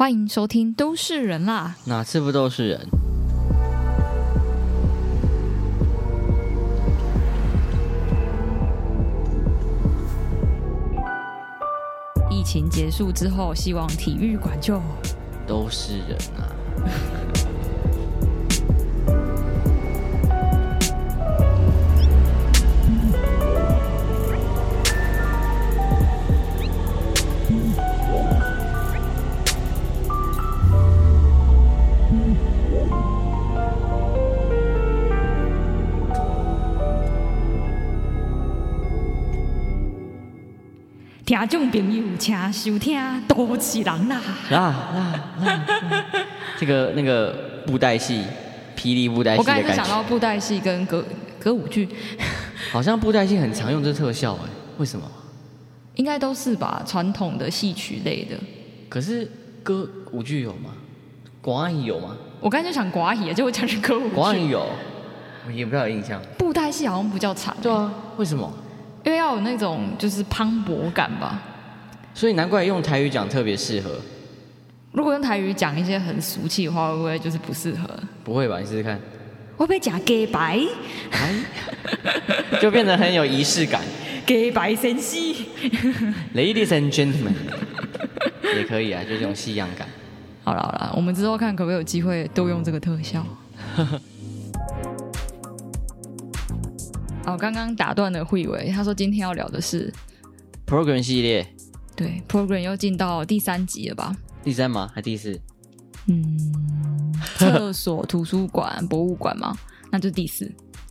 欢迎收听《都是人啦》，哪次不都是人？疫情结束之后，希望体育馆就都是人啊。听众朋友，请收听都市人啦！啦啦！这个那个布袋戏，霹雳布袋戏，我刚才想到布袋戏跟歌歌舞剧，好像布袋戏很常用这特效哎，为什么？应该都是吧，传统的戏曲类的。可是歌舞剧有吗？广义有吗？我刚才就想广义，结果讲成歌舞剧。广义有，我也不太有印象。布袋戏好像比较长。对啊，为什么？因为要有那种就是磅礴感吧，所以难怪用台语讲特别适合。如果用台语讲一些很俗气的话，会不会就是不适合？不会吧？你试试看。会不会讲假白？就变得很有仪式感。假白先生，Ladies and gentlemen，也可以啊，就这种西洋感。好了好了，我们之后看可不可以有机会都用这个特效。哦，刚刚打断了慧伟，他说今天要聊的是 program 系列，对，program 又进到第三集了吧？第三吗？还第四？嗯，厕所、图书馆、博物馆吗？那就第四。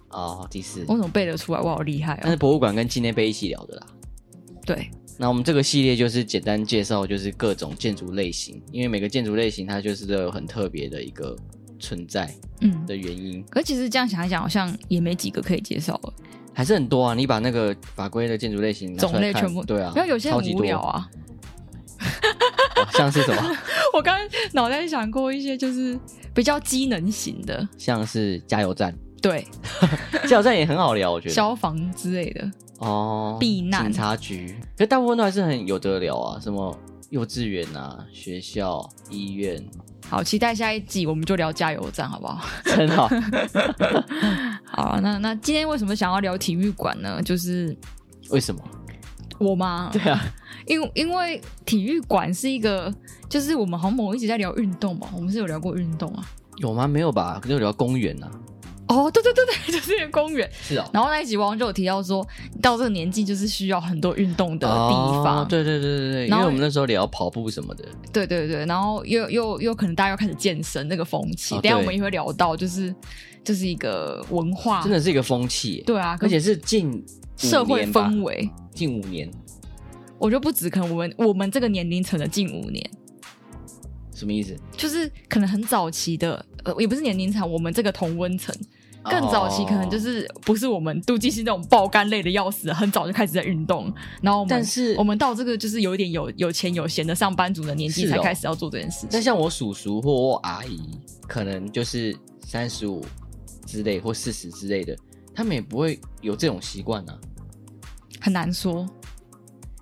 哦，第四。我怎么背得出来？我好厉害啊！但是博物馆跟纪念碑一起聊的啦。对。那我们这个系列就是简单介绍，就是各种建筑类型，因为每个建筑类型它就是都有很特别的一个。存在嗯的原因，可其实这样想一想，好像也没几个可以介绍了，还是很多啊。你把那个法规的建筑类型种类全部对啊，然后有些很无聊啊。像是什么？我刚刚脑袋想过一些，就是比较机能型的，像是加油站。对，加油站也很好聊，我觉得消防之类的哦，避难警察局，可大部分都还是很有得聊啊，什么幼稚园啊、学校、医院。好，期待下一季，我们就聊加油站，好不好？很好。好，那那今天为什么想要聊体育馆呢？就是为什么？我吗？对啊，因为因为体育馆是一个，就是我们好像某一直在聊运动嘛，我们是有聊过运动啊？有吗？没有吧？可能有聊公园啊。哦，对对对对，就是一个公园。是啊、哦。然后那一集王就有提到说，到这个年纪就是需要很多运动的地方。哦、对对对对对。因为我们那时候聊跑步什么的。对对对，然后又又又可能大家要开始健身那个风气，哦、等下我们也会聊到，就是就是一个文化，真的是一个风气。对啊，而且是近社会氛围，近五年。我觉得不止，可能我们我们这个年龄层的近五年。什么意思？就是可能很早期的，呃，也不是年龄层，我们这个同温层。更早期可能就是不是我们妒忌是那种爆肝类的要死，很早就开始在运动，然后我们但是我们到这个就是有一点有有钱有闲的上班族的年纪才开始要做这件事情。但像我叔叔或我阿姨，可能就是三十五之类或四十之类的，他们也不会有这种习惯啊。很难说，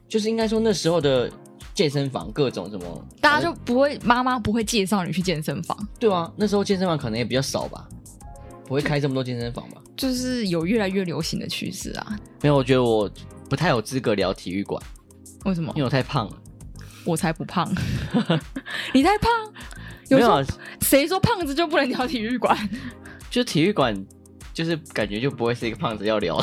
就是应该说那时候的健身房各种什么，大家就不会妈妈不会介绍你去健身房，对啊，那时候健身房可能也比较少吧。不会开这么多健身房吧？就是有越来越流行的趋势啊。没有，我觉得我不太有资格聊体育馆。为什么？因为我太胖了。我才不胖。你太胖？有没有？谁说胖子就不能聊体育馆？就体育馆，就是感觉就不会是一个胖子要聊。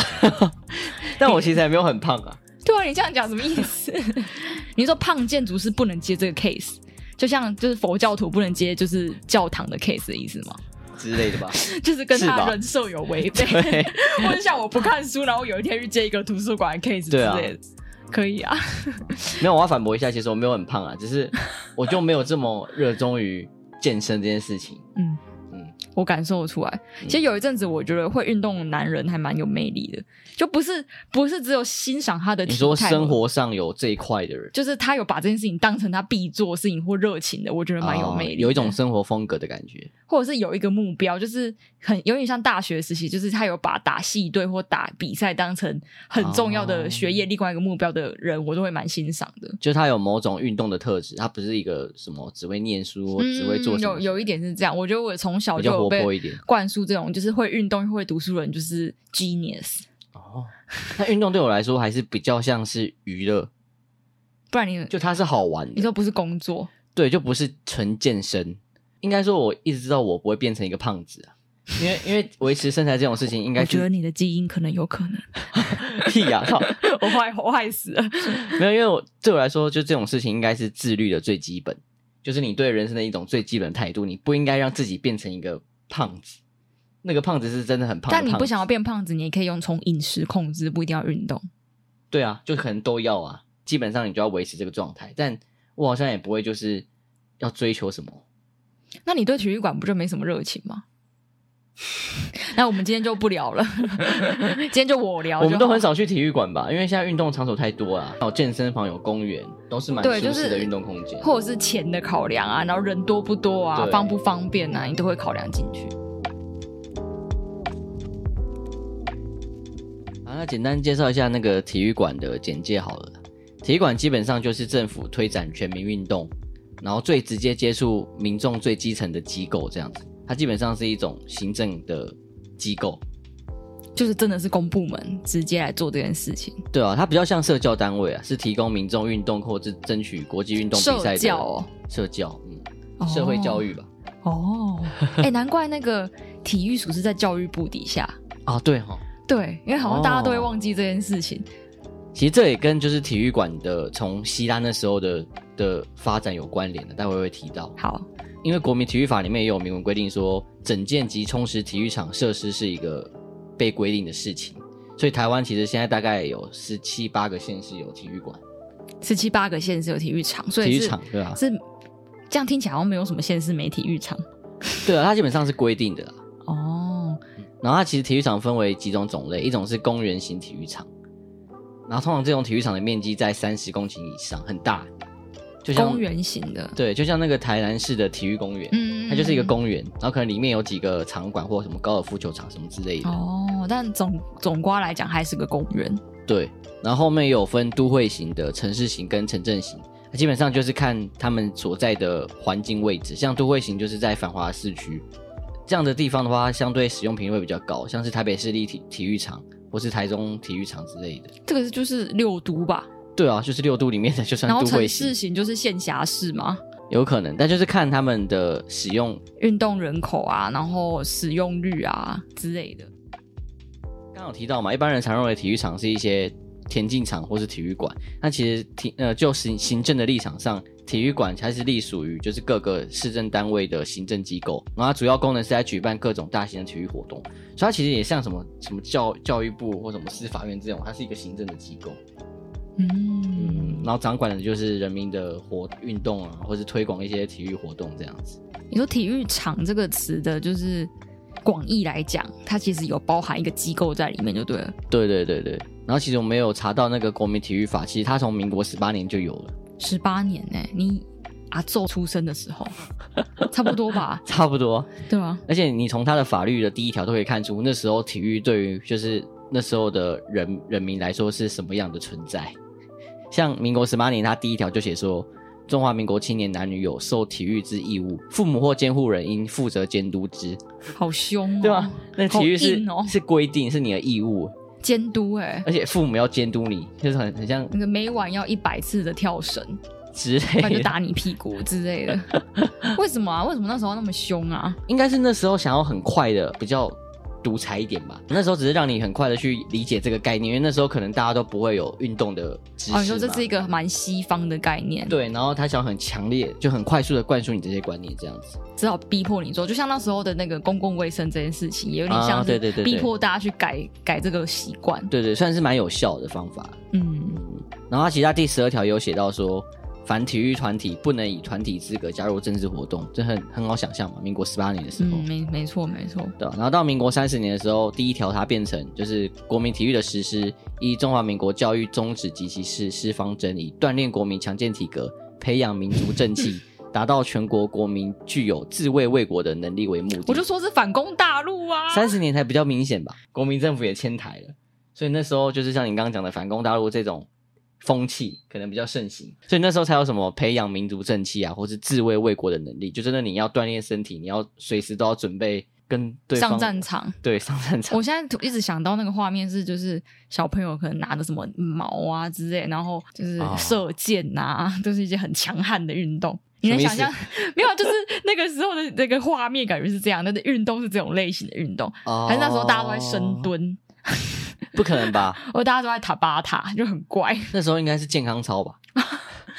但我其实还没有很胖啊。对啊，你这样讲什么意思？你说胖建筑师不能接这个 case，就像就是佛教徒不能接就是教堂的 case 的意思吗？之类的吧，就是跟他人设有违背，或者像我不看书，然后有一天去接一个图书馆的 case 之类的，啊、可以啊。没有，我要反驳一下，其实我没有很胖啊，只是我就没有这么热衷于健身这件事情。嗯。嗯，我感受得出来。其实有一阵子，我觉得会运动的男人还蛮有魅力的，就不是不是只有欣赏他的。你说生活上有这一块的人，就是他有把这件事情当成他必做事情或热情的，我觉得蛮有魅力，哦，有一种生活风格的感觉，或者是有一个目标，就是很有点像大学时期，就是他有把打系队或打比赛当成很重要的学业另外一个目标的人，我都会蛮欣赏的。就他有某种运动的特质，他不是一个什么只会念书、嗯、只会做。有有一点是这样，我觉得我从小就有被灌输这种，就是会运动、会读书的人就是 genius。哦，那运动对我来说还是比较像是娱乐，不然你就它是好玩的。你说不是工作？对，就不是纯健身。应该说，我一直知道我不会变成一个胖子啊，因为因为维持身材这种事情，应该我觉得你的基因可能有可能。屁呀、我坏我坏死了。没有，因为我对我来说，就这种事情应该是自律的最基本。就是你对人生的一种最基本的态度，你不应该让自己变成一个胖子。那个胖子是真的很胖，但你不想要变胖子，你也可以用从饮食控制，不一定要运动。对啊，就可能都要啊。基本上你就要维持这个状态，但我好像也不会就是要追求什么。那你对体育馆不就没什么热情吗？那我们今天就不聊了，今天就我聊就。我们都很少去体育馆吧，因为现在运动场所太多了，有健身房、有公园，都是蛮舒适的运动空间。或者是钱的考量啊，然后人多不多啊，方不方便啊，你都会考量进去。好，那简单介绍一下那个体育馆的简介好了。体育馆基本上就是政府推展全民运动，然后最直接接触民众最基层的机构，这样子。它基本上是一种行政的机构，就是真的是公部门直接来做这件事情。对啊，它比较像社教单位啊，是提供民众运动或者争取国际运动比赛的社教哦，社教，嗯，哦、社会教育吧。哦，哎、欸，难怪那个体育署是在教育部底下啊。对哈、哦，对，因为好像大家都会忘记这件事情。哦、其实这也跟就是体育馆的从希腊那时候的的发展有关联的，待会会提到。好。因为国民体育法里面也有明文规定说，整建及充实体育场设施是一个被规定的事情，所以台湾其实现在大概有十七八个县市有体育馆，十七八个县市有体育场，所以体育场对吧、啊？是这样听起来好像没有什么县市没体育场。对啊，它基本上是规定的啦。哦，然后它其实体育场分为几种种类，一种是公园型体育场，然后通常这种体育场的面积在三十公顷以上，很大。就像公园型的，对，就像那个台南市的体育公园，嗯，它就是一个公园，然后可能里面有几个场馆或什么高尔夫球场什么之类的。哦，但总总瓜来讲还是个公园。对，然后后面有分都会型的、城市型跟城镇型，基本上就是看他们所在的环境位置。像都会型就是在繁华市区这样的地方的话，相对使用频率会比较高，像是台北市立体体育场或是台中体育场之类的。这个就是六都吧？对啊，就是六度里面的，就算都会市型就是县辖市吗？有可能，但就是看他们的使用运动人口啊，然后使用率啊之类的。刚刚有提到嘛，一般人常认为体育场是一些田径场或是体育馆，那其实体呃就行行政的立场上，体育馆才是隶属于就是各个市政单位的行政机构，然后它主要功能是在举办各种大型的体育活动，所以它其实也像什么什么教教育部或什么司法院这种，它是一个行政的机构。嗯，然后掌管的就是人民的活运动啊，或是推广一些体育活动这样子。你说“体育场”这个词的，就是广义来讲，它其实有包含一个机构在里面，就对了。对对对对。然后其实我没有查到那个国民体育法，其实它从民国十八年就有了。十八年呢、欸？你阿宙出生的时候，差不多吧？差不多，对啊。而且你从它的法律的第一条都可以看出，那时候体育对于就是那时候的人人民来说是什么样的存在。像民国十八年，他第一条就写说，中华民国青年男女有受体育之义务，父母或监护人应负责监督之。好凶、哦，对吧？那体育是、哦、是规定，是你的义务，监督哎、欸，而且父母要监督你，就是很很像那个每晚要一百次的跳绳之类的，就打你屁股之类的。为什么啊？为什么那时候那么凶啊？应该是那时候想要很快的比较。独裁一点吧，那时候只是让你很快的去理解这个概念，因为那时候可能大家都不会有运动的知识。哦，你说这是一个蛮西方的概念。对，然后他想很强烈，就很快速的灌输你这些观念，这样子，只好逼迫你做。就像那时候的那个公共卫生这件事情，也有点像是逼迫大家去改、改这个习惯。对对，算是蛮有效的方法。嗯，然后他其他第十二条有写到说，凡体育团体不能以团体资格加入政治活动，这很很好想象嘛。民国十八年的时候，嗯、没没错没错。对，然后到民国三十年的时候，第一条它变成就是国民体育的实施，依中华民国教育宗旨及其实施方针，以锻炼国民强健体格，培养民族正气，达到全国国民具有自卫卫国的能力为目的。我就说是反攻大陆啊，三十年才比较明显吧。国民政府也迁台了，所以那时候就是像你刚刚讲的反攻大陆这种。风气可能比较盛行，所以那时候才有什么培养民族正气啊，或是自卫卫国的能力。就真的你要锻炼身体，你要随时都要准备跟对方上战场。对，上战场。我现在一直想到那个画面是，就是小朋友可能拿着什么矛啊之类，然后就是射箭呐、啊，哦、都是一些很强悍的运动。你能想象？没有，就是那个时候的那个画面感觉是这样。那个运动是这种类型的运动，哦、还是那时候大家都在深蹲？不可能吧？我大家都在塔巴塔，就很怪。那时候应该是健康操吧？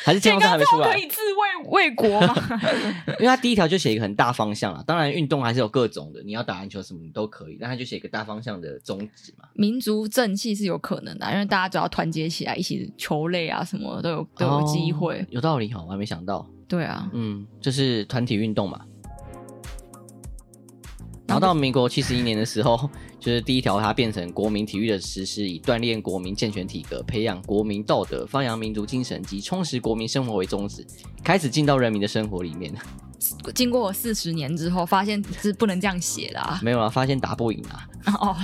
还是 健康操还没出来？可以自卫卫国吗？因为他第一条就写一个很大方向啊。当然，运动还是有各种的，你要打篮球什么你都可以，但他就写一个大方向的宗旨嘛。民族正气是有可能的，因为大家只要团结起来，一起球类啊什么都有都有机会。哦，有道理哈，我还没想到。对啊，嗯，就是团体运动嘛。然后到民国七十一年的时候，就是第一条，它变成国民体育的实施，以锻炼国民健全体格、培养国民道德、发扬民族精神及充实国民生活为宗旨，开始进到人民的生活里面。经过四十年之后，发现是不能这样写的啊。没有啊，发现打不赢啊。哦，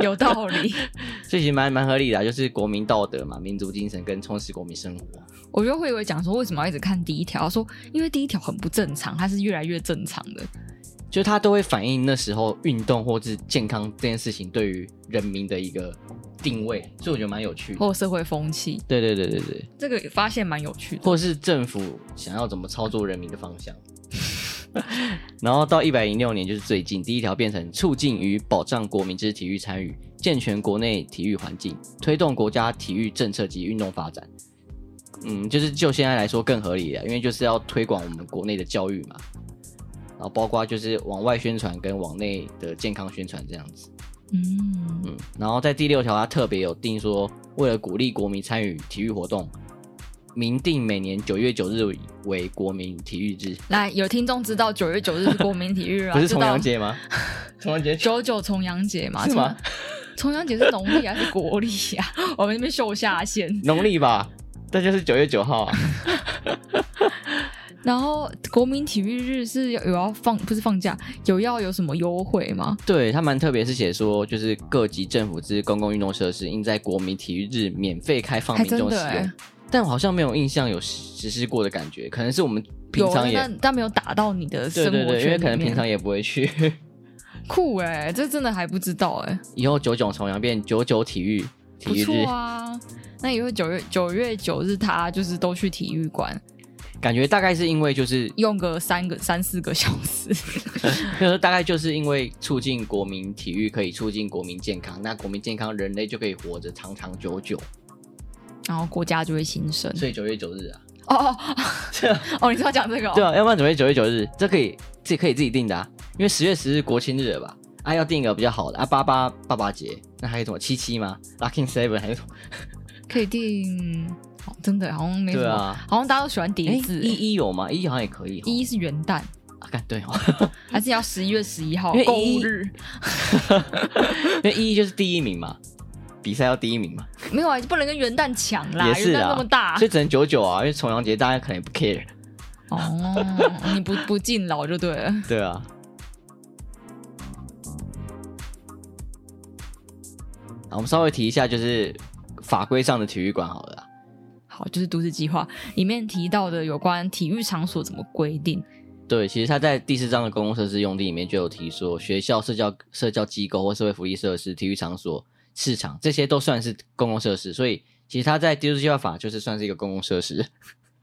有道理。这其实蛮蛮合理的啊，就是国民道德嘛，民族精神跟充实国民生活。我觉得会有讲说，为什么要一直看第一条？说因为第一条很不正常，它是越来越正常的。就它都会反映那时候运动或是健康这件事情对于人民的一个定位，所以我觉得蛮有趣的。或社会风气，对对对对对，这个发现蛮有趣的。或是政府想要怎么操作人民的方向。然后到一百零六年，就是最近第一条变成促进与保障国民之体育参与，健全国内体育环境，推动国家体育政策及运动发展。嗯，就是就现在来说更合理了，因为就是要推广我们国内的教育嘛。然后包括就是往外宣传跟往内的健康宣传这样子，嗯嗯，然后在第六条，它特别有定说，为了鼓励国民参与体育活动，明定每年九月九日为国民体育日。来，有听众知道九月九日是国民体育日 啊？不是重阳节吗？重阳节 九九重阳节嘛？是吗？重阳节是农历还是国历呀？我们这边秀下限，农历吧？这就是九月九号啊。然后国民体育日是有要放，不是放假，有要有什么优惠吗？对，他蛮特别，是写说就是各级政府之公共运动设施应在国民体育日免费开放民众使用。但我好像没有印象有实施过的感觉，可能是我们平常也但，但没有打到你的生活圈，对对对，因为可能平常也不会去。酷哎、欸，这真的还不知道哎、欸。以后九九重阳变九九体育体育日啊，那以后九月九月九日他就是都去体育馆。感觉大概是因为就是用个三个三四个小时，就是大概就是因为促进国民体育可以促进国民健康，那国民健康人类就可以活着长长久久，然后国家就会兴盛。所以九月九日啊，哦 哦哦，你是要讲这个？对啊，要不然准备九月九日，这可以自己可以自己定的啊，因为十月十日国庆日了吧？啊，要定一个比较好的啊，八八爸爸节，那还有什么七七吗？Lucky Seven 还有什么？可以定。真的好像没什么，啊、好像大家都喜欢叠字。一一有吗？一一好像也可以。一一是元旦啊，对哦，还是要十一月十一号购物日？因为一一就是第一名嘛，比赛要第一名嘛。没有啊，不能跟元旦抢啦，也是元旦那么大，所以只能九九啊。因为重阳节大家可能也不 care。哦，你不 不敬老就对了。对啊。好，我们稍微提一下，就是法规上的体育馆好了。好就是都市计划里面提到的有关体育场所怎么规定？对，其实他在第四章的公共设施用地里面就有提说，学校、社交、社交机构或社会福利设施、体育场所、市场这些都算是公共设施，所以其实他在都市计划法就是算是一个公共设施。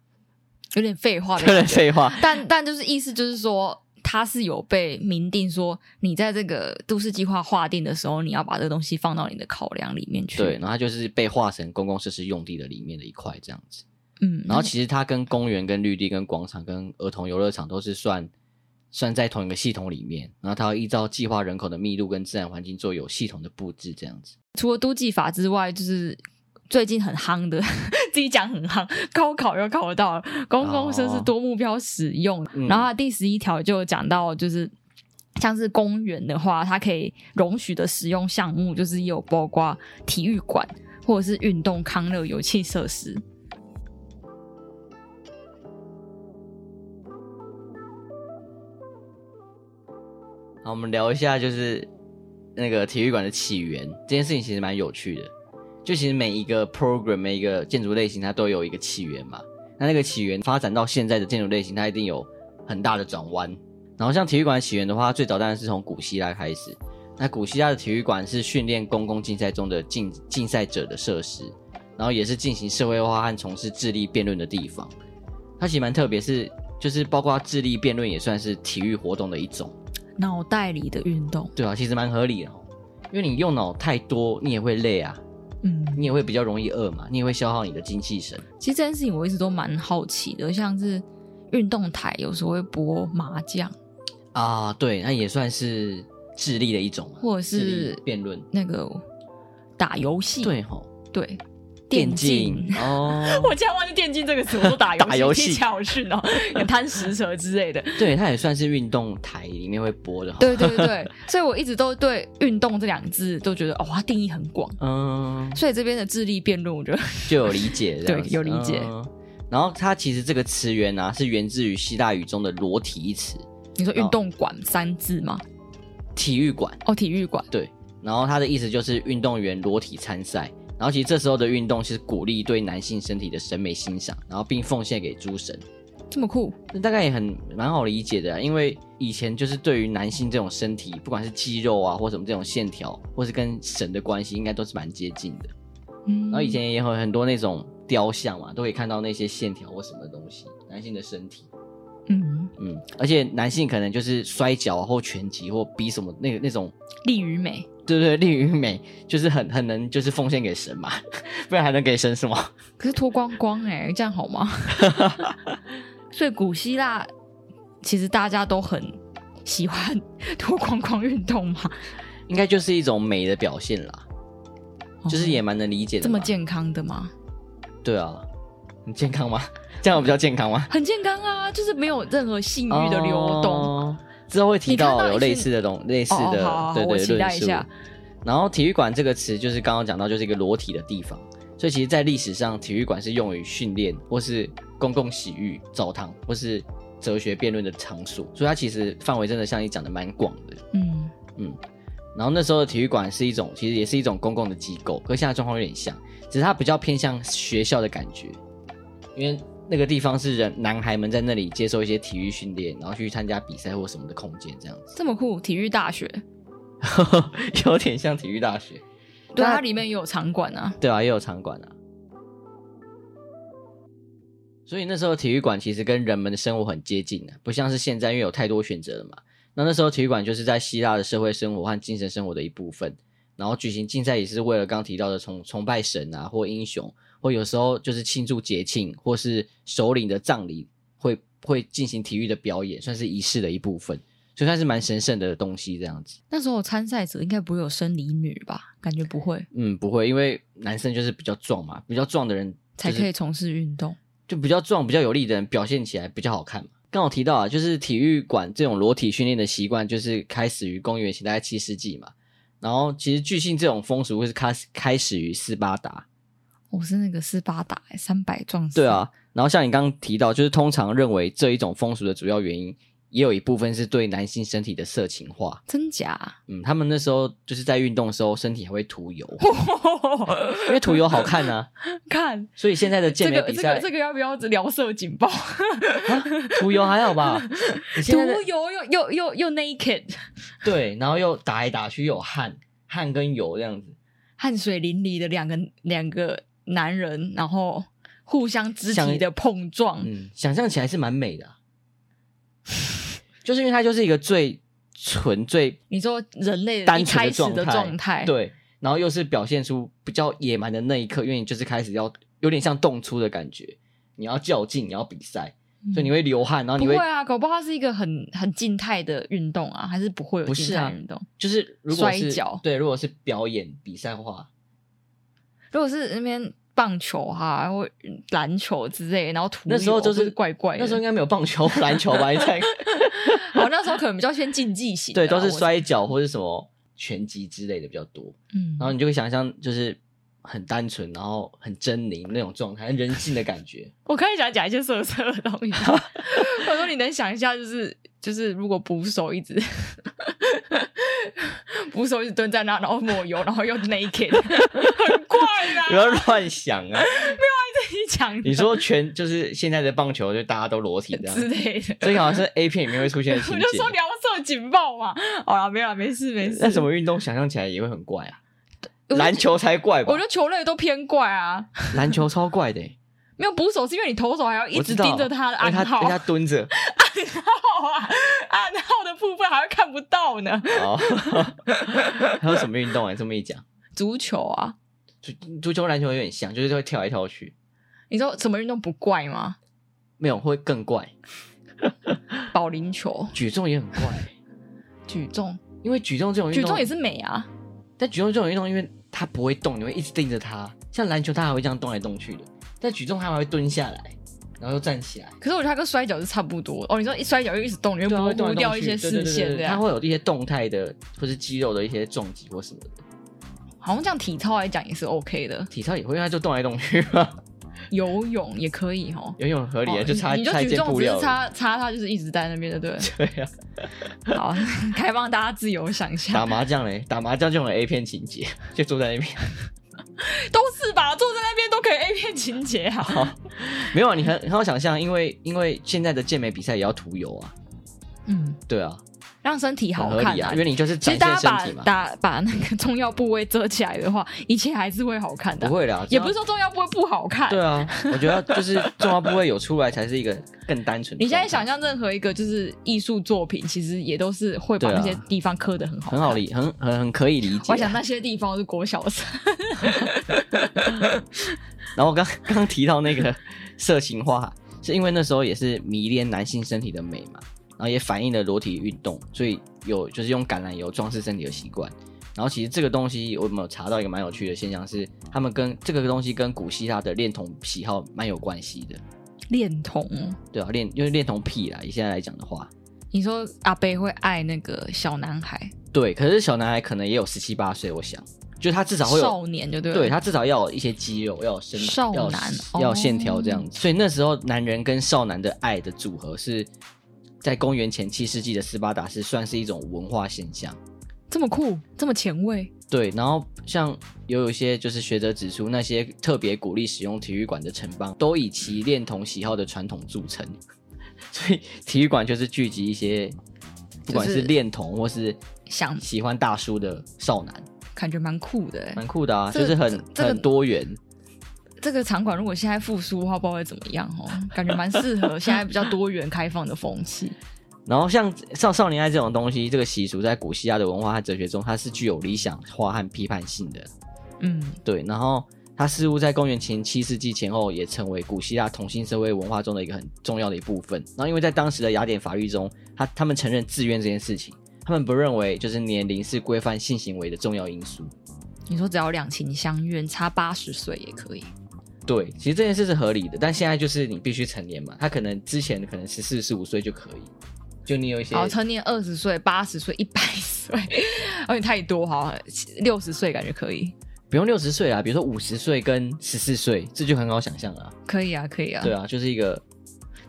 有点废话，有点废话，但 但就是意思就是说。它是有被明定说，你在这个都市计划划定的时候，你要把这个东西放到你的考量里面去。对，然后它就是被划成公共设施用地的里面的一块这样子。嗯，然后其实它跟公园、跟绿地、跟广场、跟儿童游乐场都是算算在同一个系统里面。然后它要依照计划人口的密度跟自然环境做有系统的布置这样子。除了都计法之外，就是最近很夯的，自己讲很夯，高考又考到了，公共设施多目标使用。哦、然后第十一条就讲到，就是像是公园的话，它可以容许的使用项目，就是有包括体育馆或者是运动康乐游憩设施。好，我们聊一下，就是那个体育馆的起源，这件事情其实蛮有趣的。就其实每一个 program，每一个建筑类型，它都有一个起源嘛。那那个起源发展到现在的建筑类型，它一定有很大的转弯。然后像体育馆起源的话，最早当然是从古希腊开始。那古希腊的体育馆是训练公共竞赛中的竞竞赛者的设施，然后也是进行社会化和从事智力辩论的地方。它其实蛮特别，是就是包括智力辩论也算是体育活动的一种。脑袋里的运动，对啊，其实蛮合理的，因为你用脑太多，你也会累啊。嗯，你也会比较容易饿嘛，你也会消耗你的精气神。其实这件事情我一直都蛮好奇的，像是运动台有时候会播麻将。啊，对，那也算是智力的一种，或者是辩论。那个打游戏，对吼，对。电竞哦，我竟然忘记电竞这个词，我都打游戏，打游戏超逊哦，有贪食蛇之类的。对，它也算是运动台里面会播的。对对对，所以我一直都对“运动”这两个字都觉得哦，它定义很广。嗯，所以这边的智力辩论，我觉得就有理解，对，有理解。嗯、然后它其实这个词源呢、啊，是源自于希腊语中的“裸体”一词。你说“运动馆”三字吗？体育馆哦，体育馆。对，然后它的意思就是运动员裸体参赛。然后其实这时候的运动是鼓励对男性身体的审美欣赏，然后并奉献给诸神。这么酷，那大概也很蛮好理解的啊，因为以前就是对于男性这种身体，不管是肌肉啊或什么这种线条，或是跟神的关系，应该都是蛮接近的。嗯，然后以前也有很多那种雕像嘛，都可以看到那些线条或什么东西，男性的身体。嗯嗯，而且男性可能就是摔跤或拳击或比什么那个那种力与美。对对，利于美就是很很能就是奉献给神嘛，不然还能给神什么？可是脱光光哎，这样好吗？所以古希腊其实大家都很喜欢脱光光运动嘛，应该就是一种美的表现啦，哦、就是也蛮能理解的。这么健康的吗？对啊，很健康吗？这样比较健康吗？很健康啊，就是没有任何性欲的流动。哦之后会提到有类似的东类似的，对对论述。然后体育馆这个词就是刚刚讲到，就是一个裸体的地方。所以其实，在历史上，体育馆是用于训练或是公共洗浴、澡堂或是哲学辩论的场所。所以它其实范围真的像你讲的蛮广的。嗯嗯。然后那时候的体育馆是一种，其实也是一种公共的机构，和现在状况有点像，只是它比较偏向学校的感觉，因为。那个地方是人男孩们在那里接受一些体育训练，然后去参加比赛或什么的空间，这样子。这么酷，体育大学，有点像体育大学。对，它里面也有场馆啊。对啊，也有场馆啊。所以那时候体育馆其实跟人们的生活很接近的，不像是现在，因为有太多选择了嘛。那那时候体育馆就是在希腊的社会生活和精神生活的一部分，然后举行竞赛也是为了刚提到的崇崇拜神啊或英雄。或有时候就是庆祝节庆，或是首领的葬礼，会会进行体育的表演，算是仪式的一部分，所以算是蛮神圣的东西。这样子，那时候参赛者应该不会有生理女吧？感觉不会。嗯，不会，因为男生就是比较壮嘛，比较壮的人才可以从事运动，就比较壮、比较有力的人表现起来比较好看嘛。刚好提到啊，就是体育馆这种裸体训练的习惯，就是开始于公元前大概七世纪嘛。然后其实巨信这种风俗会是开开始于斯巴达。我是那个斯巴达三百壮士。对啊，然后像你刚刚提到，就是通常认为这一种风俗的主要原因，也有一部分是对男性身体的色情化。真假？嗯，他们那时候就是在运动的时候，身体还会涂油，因为涂油好看啊。看，所以现在的健美比赛，这个这个要不要聊色警报？涂油还好吧？涂油又又又又 naked，对，然后又打来打去，又有汗汗跟油这样子，汗水淋漓的两个两个。男人，然后互相肢体的碰撞，嗯，想象起来是蛮美的，啊，就是因为它就是一个最纯最你说人类单纯的状态，状态对，然后又是表现出比较野蛮的那一刻，因为你就是开始要有点像动粗的感觉，你要较劲，你要比赛，嗯，所以你会流汗，然后你会不会啊？搞不好它是一个很很静态的运动啊，还是不会有静态运动？就是如果是摔跤，对，如果是表演比赛的话。如果是那边棒球哈，或篮球之类，然后涂那时候就是怪怪的。那时候应该没有棒球、篮球吧？你猜？好，那时候可能比较偏竞技型，对，都是摔跤或者什么拳击之类的比较多。嗯，然后你就会想象就是。很单纯，然后很狰狞那种状态，人性的感觉。我可以想讲一些色色的东西。我说你能想一下，就是就是，如果捕手一直捕手一直蹲在那，然后抹油，然后又 naked，很怪啊！不要乱想啊！没有啊，你讲。你说全就是现在的棒球，就大家都裸体这样之类的，所以好像是 A 片里面会出现的情节。我就说聊色警报嘛。好了，没有了，没事没事。那什么运动想象起来也会很怪啊？篮球才怪吧？我觉得球类都偏怪啊。篮球超怪的，没有捕手是因为你投手还要一直盯着他的暗号，他蹲着暗号啊，暗号的部分还会看不到呢。哦，还有什么运动啊？这么一讲，足球啊，足足球、篮球有点像，就是会跳来跳去。你说什么运动不怪吗？没有，会更怪。保龄球、举重也很怪。举重，因为举重这种运动，举重也是美啊。但举重这种运动，因为它不会动，你会一直盯着它。像篮球，它还会这样动来动去的。但举重，他还会蹲下来，然后又站起来。可是我觉得它跟摔跤是差不多哦。你说一摔跤又一直动，你会模糊掉一些视线，它会有一些动态的，或是肌肉的一些重击或什么的。好像这样体操来讲也是 OK 的。体操也会，因为它就动来动去嘛。游泳也可以哦，游泳合理啊，就差你就举重只是差差，他就是一直在那边的，对 对呀。好，开放大家自由想象。打麻将嘞，打麻将就有 A 片情节，就坐在那边，都是吧？坐在那边都可以 A 片情节好。没有啊，你很很好想象，因为因为现在的健美比赛也要涂油啊。嗯，对啊。让身体好看啊，因为你就是其实大家把打把那个重要部位遮起来的话，一切还是会好看的。不会的，也不是说重要部位不好看。对啊，我觉得就是 重要部位有出来才是一个更单纯。你现在想象任何一个就是艺术作品，其实也都是会把那些地方刻的很好，很好理，很很很可以理解。我想那些地方是国小生。然后我刚 刚提到那个 色情化，是因为那时候也是迷恋男性身体的美嘛。然后也反映了裸体运动，所以有就是用橄榄油装饰身体的习惯。然后其实这个东西我有没有查到一个蛮有趣的现象，是他们跟这个东西跟古希腊的恋童喜好蛮有关系的。恋童，对啊，恋因为恋童癖啦，以现在来讲的话，你说阿伯会爱那个小男孩？对，可是小男孩可能也有十七八岁，我想，就他至少会有少年，就对，对他至少要有一些肌肉，要有身少男要要线条这样子。哦、所以那时候男人跟少男的爱的组合是。在公元前七世纪的斯巴达是算是一种文化现象，这么酷，这么前卫。对，然后像有有一些就是学者指出，那些特别鼓励使用体育馆的城邦，都以其恋童喜好的传统著称。所以体育馆就是聚集一些，不管是恋童或是想喜欢大叔的少男，感觉蛮酷的，蛮酷的啊，就是很很多元。这个场馆如果现在复苏的话，不知道会怎么样哦。感觉蛮适合现在比较多元开放的风气。然后像少少年爱这种东西，这个习俗在古希腊的文化和哲学中，它是具有理想化和批判性的。嗯，对。然后它似乎在公元前七世纪前后，也成为古希腊同性社会文化中的一个很重要的一部分。然后因为在当时的雅典法律中，他他们承认自愿这件事情，他们不认为就是年龄是规范性行为的重要因素。你说只要两情相悦，差八十岁也可以。对，其实这件事是合理的，但现在就是你必须成年嘛。他可能之前可能十四、十五岁就可以，就你有一些好成年二十岁、八十岁、一百岁，有点太多哈。六十岁感觉可以，不用六十岁啊，比如说五十岁跟十四岁，这就很好想象了。可以啊，可以啊。对啊，就是一个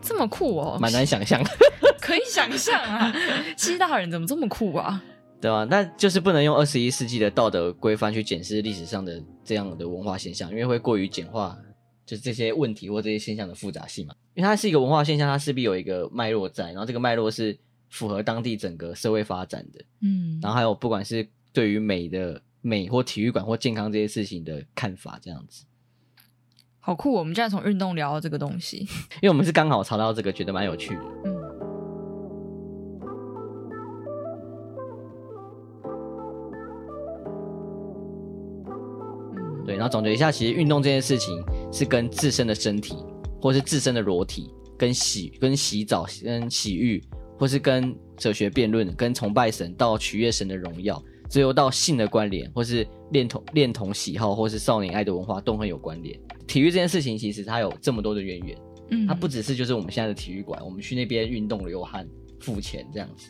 这么酷哦，蛮难想象。可以想象啊，西大人怎么这么酷啊？对吧？那就是不能用二十一世纪的道德规范去检视历史上的这样的文化现象，因为会过于简化。就是这些问题或这些现象的复杂性嘛，因为它是一个文化现象，它势必有一个脉络在，然后这个脉络是符合当地整个社会发展的，嗯，然后还有不管是对于美的美或体育馆或健康这些事情的看法，这样子，好酷！我们现在从运动聊到这个东西，因为我们是刚好查到这个，觉得蛮有趣的，嗯。对，然后总结一下，其实运动这件事情是跟自身的身体，或是自身的裸体，跟洗、跟洗澡、跟洗浴，或是跟哲学辩论、跟崇拜神到取悦神的荣耀只有到性的关联，或是恋童恋童喜好，或是少年爱的文化都很有关联。体育这件事情其实它有这么多的渊源，嗯，它不只是就是我们现在的体育馆，我们去那边运动流汗付钱这样子。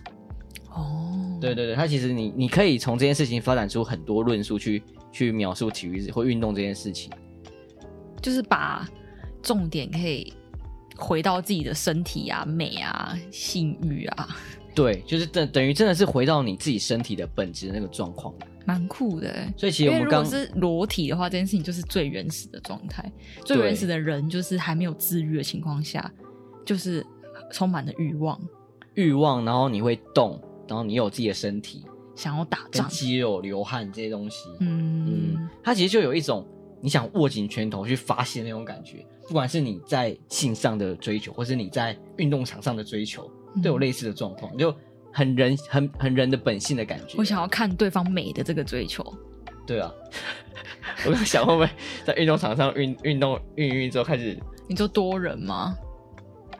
哦，对对对，它其实你你可以从这件事情发展出很多论述去去描述体育或运动这件事情，就是把重点可以回到自己的身体啊、美啊、性欲啊。对，就是等等于真的是回到你自己身体的本质的那个状况，蛮酷的。所以其实我们刚如果是裸体的话，这件事情就是最原始的状态。最原始的人就是还没有自愈的情况下，就是充满了欲望，欲望，然后你会动，然后你有自己的身体，想要打仗，肌肉、流汗这些东西，嗯。嗯，它其实就有一种你想握紧拳头去发泄那种感觉，不管是你在性上的追求，或是你在运动场上的追求。都有类似的状况，就很人很很人的本性的感觉。我想要看对方美的这个追求。对啊，我在想会不会在运动场上运运动运一运之后开始？你说多人吗？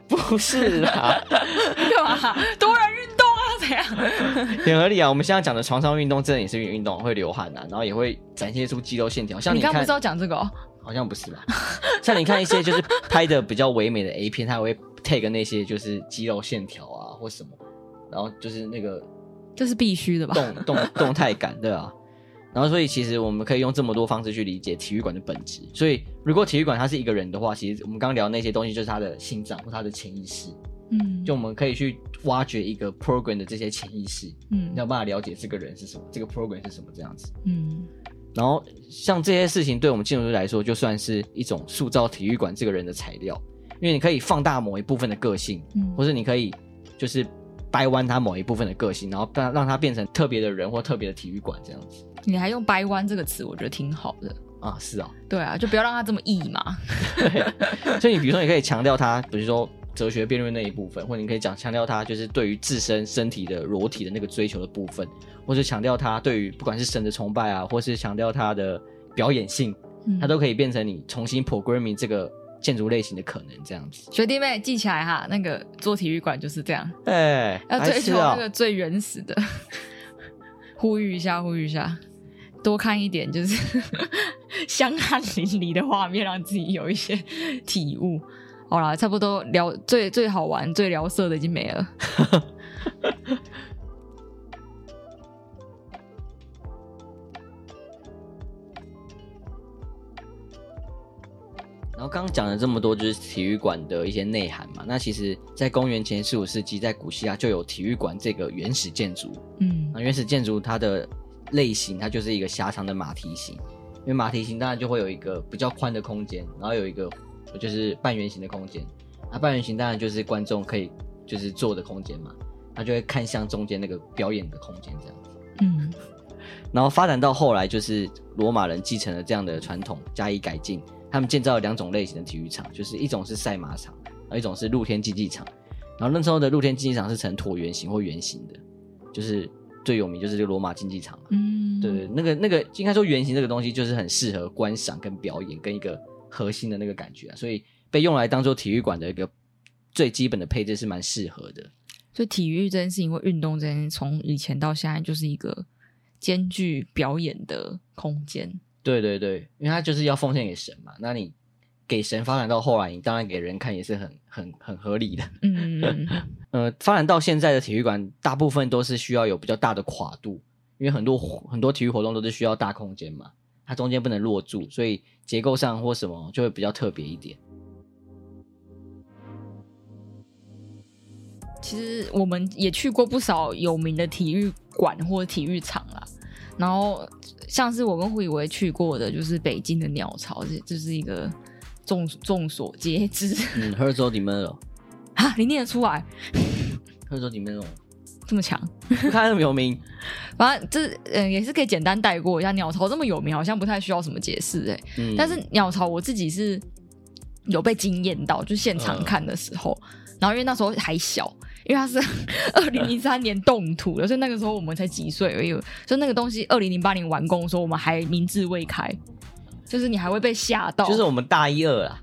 不是啦，干嘛？多人运动啊？怎样？很合理啊！我们现在讲的床上运动，真的也是运运动，会流汗啊，然后也会展现出肌肉线条。像你刚不是要讲这个哦？好像不是吧？像你看一些就是拍的比较唯美的 A 片，它会。take 那些就是肌肉线条啊，或什么，然后就是那个，这是必须的吧？动动动态感，对啊。然后所以其实我们可以用这么多方式去理解体育馆的本质。所以如果体育馆它是一个人的话，其实我们刚刚聊的那些东西就是他的心脏或他的潜意识。嗯，就我们可以去挖掘一个 program 的这些潜意识，嗯，要办法了解这个人是什么，这个 program 是什么这样子。嗯，然后像这些事情对我们建筑师来说，就算是一种塑造体育馆这个人的材料。因为你可以放大某一部分的个性，嗯，或者你可以就是掰弯他某一部分的个性，然后让让他变成特别的人或特别的体育馆这样子。你还用“掰弯”这个词，我觉得挺好的啊。是啊，对啊，就不要让他这么易嘛。对，所以你比如说，你可以强调他，比如说哲学辩论那一部分，或者你可以讲强调他就是对于自身身体的裸体的那个追求的部分，或者强调他对于不管是神的崇拜啊，或是强调他的表演性，他都可以变成你重新 programming 这个。建筑类型的可能这样子，学弟妹记起来哈，那个做体育馆就是这样，哎、欸，要追求那个最原始的。呼吁一下，呼吁一下，多看一点就是 香汗淋漓的画面，让自己有一些体悟。好啦，差不多聊最最好玩、最聊色的已经没了。然后刚刚讲了这么多，就是体育馆的一些内涵嘛。那其实，在公元前十五世纪，在古希腊就有体育馆这个原始建筑。嗯，那原始建筑它的类型，它就是一个狭长的马蹄形。因为马蹄形当然就会有一个比较宽的空间，然后有一个就是半圆形的空间。那半圆形当然就是观众可以就是坐的空间嘛，他就会看向中间那个表演的空间这样子。嗯，然后发展到后来，就是罗马人继承了这样的传统，加以改进。他们建造了两种类型的体育场，就是一种是赛马场，而一种是露天竞技场。然后那时候的露天竞技场是呈椭圆形或圆形的，就是最有名就是这个罗马竞技场。嗯，对对，那个那个应该说圆形这个东西就是很适合观赏跟表演跟一个核心的那个感觉啊，所以被用来当做体育馆的一个最基本的配置是蛮适合的。所以体育这件事情或运动这件事情，从以前到现在就是一个兼具表演的空间。对对对，因为他就是要奉献给神嘛，那你给神发展到后来，你当然给人看也是很很很合理的。嗯 发展到现在的体育馆，大部分都是需要有比较大的跨度，因为很多很多体育活动都是需要大空间嘛，它中间不能落住，所以结构上或什么就会比较特别一点。其实我们也去过不少有名的体育馆或体育场啦。然后，像是我跟胡以为去过的，就是北京的鸟巢，这这是一个众众所皆知。嗯 Melo 啊，你念得出来 Melo 这么强，他那么有名。反正这嗯也是可以简单带过一下。鸟巢这么有名，好像不太需要什么解释哎。嗯。但是鸟巢我自己是有被惊艳到，就现场看的时候，嗯、然后因为那时候还小。因为它是 二零零三年动土的，所以那个时候我们才几岁而已。所以那个东西二零零八年完工的时候，我们还明智未开，就是你还会被吓到。就是我们大一二啦，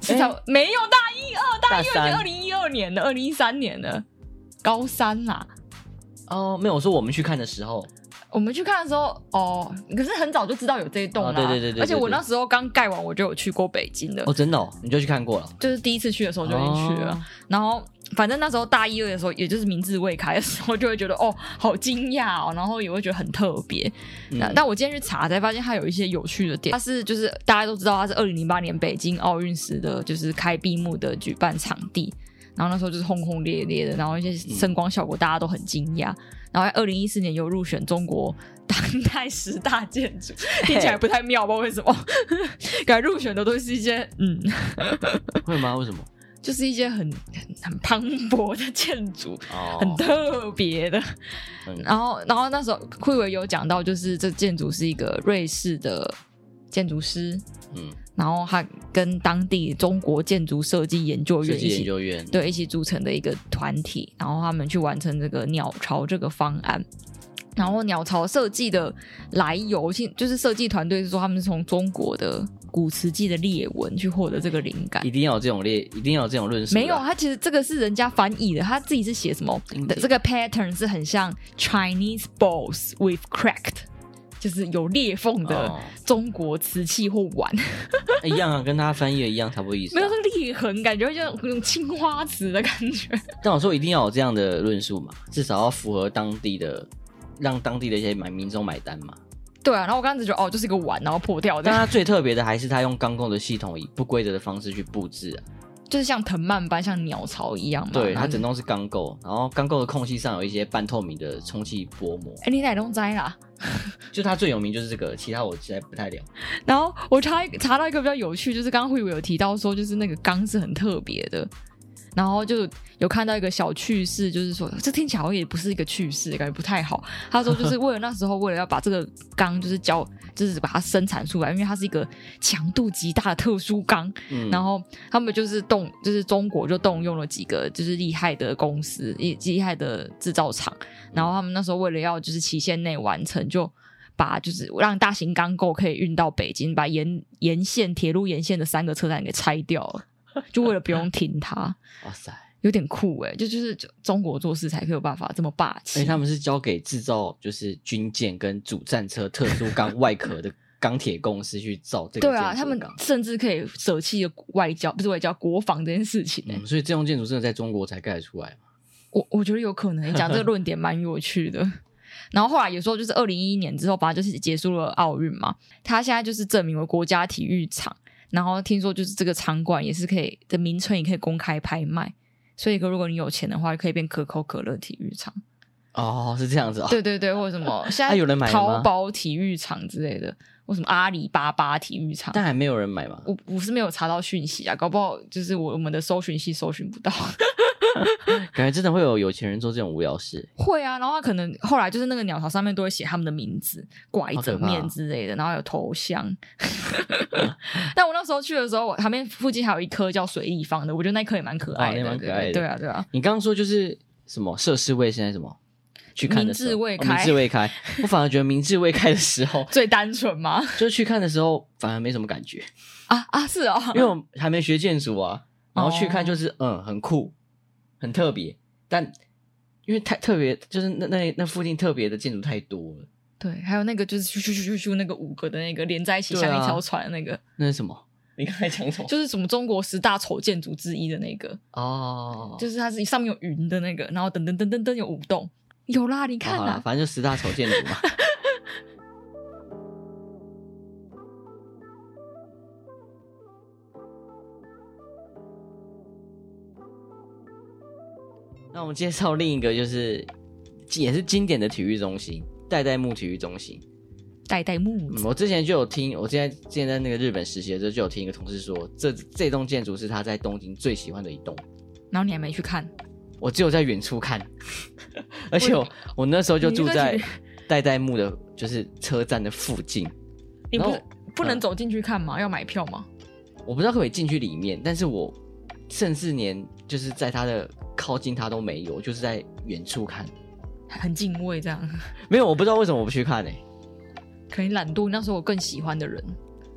至少没有大一二，大一二是二零一二年的，二零一三年的高三啦。哦，没有，我说我们去看的时候，我们去看的时候，哦，可是很早就知道有这一栋了。对对对对。而且我那时候刚盖完，我就有去过北京的。哦，真的哦，你就去看过了？就是第一次去的时候就已经去了。然后，反正那时候大一、二的时候，也就是明智未开的时候，就会觉得哦，好惊讶哦，然后也会觉得很特别。那但我今天去查才发现，它有一些有趣的点。它是就是大家都知道，它是二零零八年北京奥运时的，就是开闭幕的举办场地。然后那时候就是轰轰烈烈的，然后一些声光效果大家都很惊讶。然后在二零一四年又入选中国当代十大建筑，听起来不太妙，不知道为什么。感觉入选的都是一些嗯，会吗？为什么？就是一些很很很磅礴的建筑，哦、很特别的。嗯、然后，然后那时候慧伟有讲到，就是这建筑是一个瑞士的建筑师，嗯。然后他跟当地中国建筑设计研究院一起，对，一起组成的一个团体，然后他们去完成这个鸟巢这个方案。然后鸟巢设计的来由，就是设计团队是说他们是从中国的古瓷器的裂纹去获得这个灵感。一定要有这种裂，一定要有这种论述。没有，他其实这个是人家翻译的，他自己是写什么？这个 pattern 是很像 Chinese balls with cracked。就是有裂缝的中国瓷器或碗，哦，一样啊，跟他翻译的一样，差不多意思，啊。没有是裂痕，感觉像那种青花瓷的感觉。但我说一定要有这样的论述嘛，至少要符合当地的，让当地的一些买民众买单嘛。对啊，然后我刚才觉得哦，就是一个碗，然后破掉。但它最特别的还是它用钢构的系统，以不规则的方式去布置啊。就是像藤蔓般，像鸟巢一样嘛。对，它整栋是钢构，然后钢构的空隙上有一些半透明的充气薄膜。哎、欸，你哪栋摘啦？就它最有名就是这个，其他我实在不太了。然后我查查到一个比较有趣，就是刚刚慧伟有提到说，就是那个钢是很特别的。然后就有看到一个小趣事，就是说这听起来好像也不是一个趣事，感觉不太好。他说就是为了那时候为了要把这个钢就是交，就是把它生产出来，因为它是一个强度极大的特殊钢。嗯、然后他们就是动，就是中国就动用了几个就是厉害的公司，厉厉害的制造厂。然后他们那时候为了要就是期限内完成，就把就是让大型钢构可以运到北京，把沿沿线铁路沿线的三个车站给拆掉了。就为了不用停它，哇塞，有点酷哎！就就是中国做事才可以有办法这么霸气。哎，他们是交给制造就是军舰跟主战车特殊钢外壳的 钢铁公司去造这个。对啊，他们甚至可以舍弃外交，不是外交，国防这件事情。嗯，所以这栋建筑真的在中国才盖得出来吗？我我觉得有可能。你讲这个论点蛮有趣的。然后后来有时候就是二零一一年之后，反正就是结束了奥运嘛，他现在就是证明为国家体育场。然后听说就是这个场馆也是可以的名称也可以公开拍卖，所以如果你有钱的话，可以变可口可乐体育场。哦，是这样子啊、哦？对对对，或者什么 现在有人买淘宝体育场之类的，或什么阿里巴巴体育场，但还没有人买吗？我我是没有查到讯息啊，搞不好就是我我们的搜寻器搜寻不到。感觉真的会有有钱人做这种无聊事。会啊，然后他可能后来就是那个鸟巢上面都会写他们的名字，挂一整面之类的，然后有头像。但我那时候去的时候，我旁边附近还有一棵叫水立方的，我觉得那棵也蛮可爱的，蛮可爱的。对啊，对啊。你刚刚说就是什么涉世未深什么？去看的时候，明智未开，哦、明智未开。我反而觉得明智未开的时候 最单纯吗？就是去看的时候反而没什么感觉啊啊！是哦，因为我还没学建筑啊，然后去看就是、哦、嗯很酷。很特别，但因为太特别，就是那那那附近特别的建筑太多了。对，还有那个就是咻咻咻咻咻那个五个的那个连在一起像一条船的那个，那是什么？你刚才讲什么？就是什么中国十大丑建筑之一的那个哦，就是它是上面有云的那个，然后噔噔噔噔噔有五栋，有啦，你看啦，反正就十大丑建筑嘛。那我们介绍另一个，就是也是经典的体育中心——代代木体育中心。代代木、嗯，我之前就有听，我之前之前在那个日本实习的时候，就有听一个同事说，这这栋建筑是他在东京最喜欢的一栋。然后你还没去看？我只有在远处看，而且我我那时候就住在 代代木的，就是车站的附近。你不不能走进去看吗？嗯、要买票吗？我不知道可不可以进去里面，但是我甚至连就是在他的。靠近他都没有，就是在远处看，很敬畏这样。没有，我不知道为什么我不去看呢、欸？可能懒惰。那时候我更喜欢的人，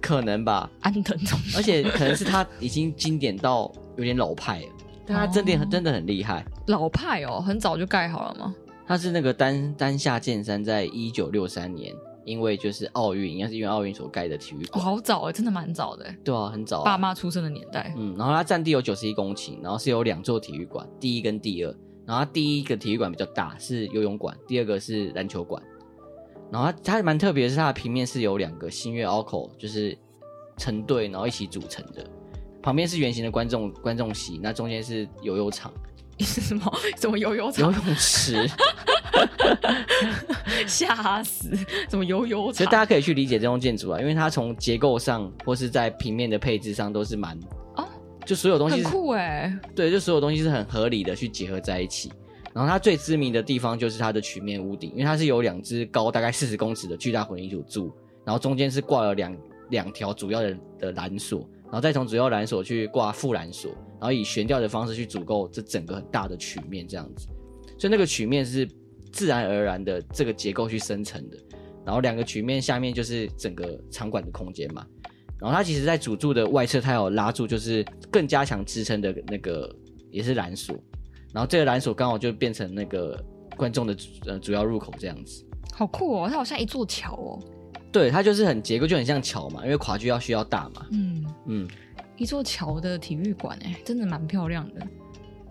可能吧。安藤忠雄，而且可能是他已经经典到有点老派了，但他真的很、哦、真的很厉害。老派哦，很早就盖好了吗？他是那个丹丹下健三在一九六三年，因为就是奥运，应该是因为奥运所盖的体育馆。哦，好早哎，真的蛮早的。对啊，很早啊。爸妈出生的年代。嗯，然后它占地有九十一公顷，然后是有两座体育馆，第一跟第二。然后它第一个体育馆比较大，是游泳馆；第二个是篮球馆。然后它它蛮特别的是，它的平面是有两个新月凹口，就是成对，然后一起组成的。旁边是圆形的观众观众席，那中间是游泳场。是什么？什么游泳场？游泳池。吓死！什么游泳场？其实大家可以去理解这栋建筑啊，因为它从结构上或是在平面的配置上都是蛮哦，就所有东西很酷哎。对，就所有东西是很合理的去结合在一起。然后它最知名的地方就是它的曲面屋顶，因为它是有两只高大概四十公尺的巨大混凝土柱，然后中间是挂了两两条主要的的缆索，然后再从主要缆索去挂副缆索，然后以悬吊的方式去组构这整个很大的曲面这样子。所以那个曲面是自然而然的这个结构去生成的，然后两个曲面下面就是整个场馆的空间嘛。然后它其实在主柱的外侧，它有拉住，就是更加强支撑的那个也是缆索。然后这个缆索刚好就变成那个观众的呃主要入口这样子，好酷哦！它好像一座桥哦。对，它就是很结构就很像桥嘛，因为跨距要需要大嘛。嗯嗯，一座桥的体育馆哎，真的蛮漂亮的。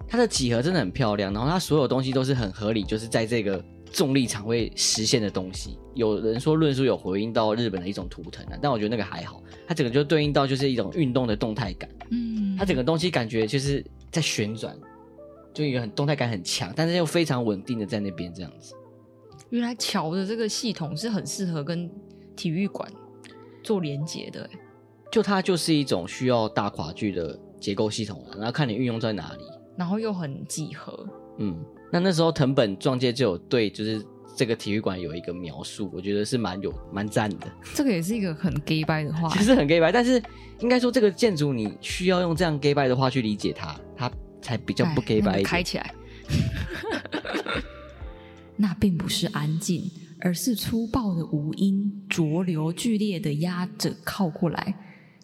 它的几何真的很漂亮，然后它所有东西都是很合理，就是在这个重力场会实现的东西。有人说论述有回应到日本的一种图腾啊，但我觉得那个还好，它整个就对应到就是一种运动的动态感。嗯，它整个东西感觉就是在旋转。就一个很动态感很强，但是又非常稳定的在那边这样子。原来桥的这个系统是很适合跟体育馆做连接的，就它就是一种需要大跨距的结构系统了，然后看你运用在哪里，然后又很几何。嗯，那那时候藤本壮介就有对就是这个体育馆有一个描述，我觉得是蛮有蛮赞的。这个也是一个很 gay 掰的话，其实很 gay 掰，但是应该说这个建筑你需要用这样 gay 掰的话去理解它，它。才比较不 gay 白，开起来。那并不是安静，而是粗暴的无音浊流，剧烈的压着靠过来，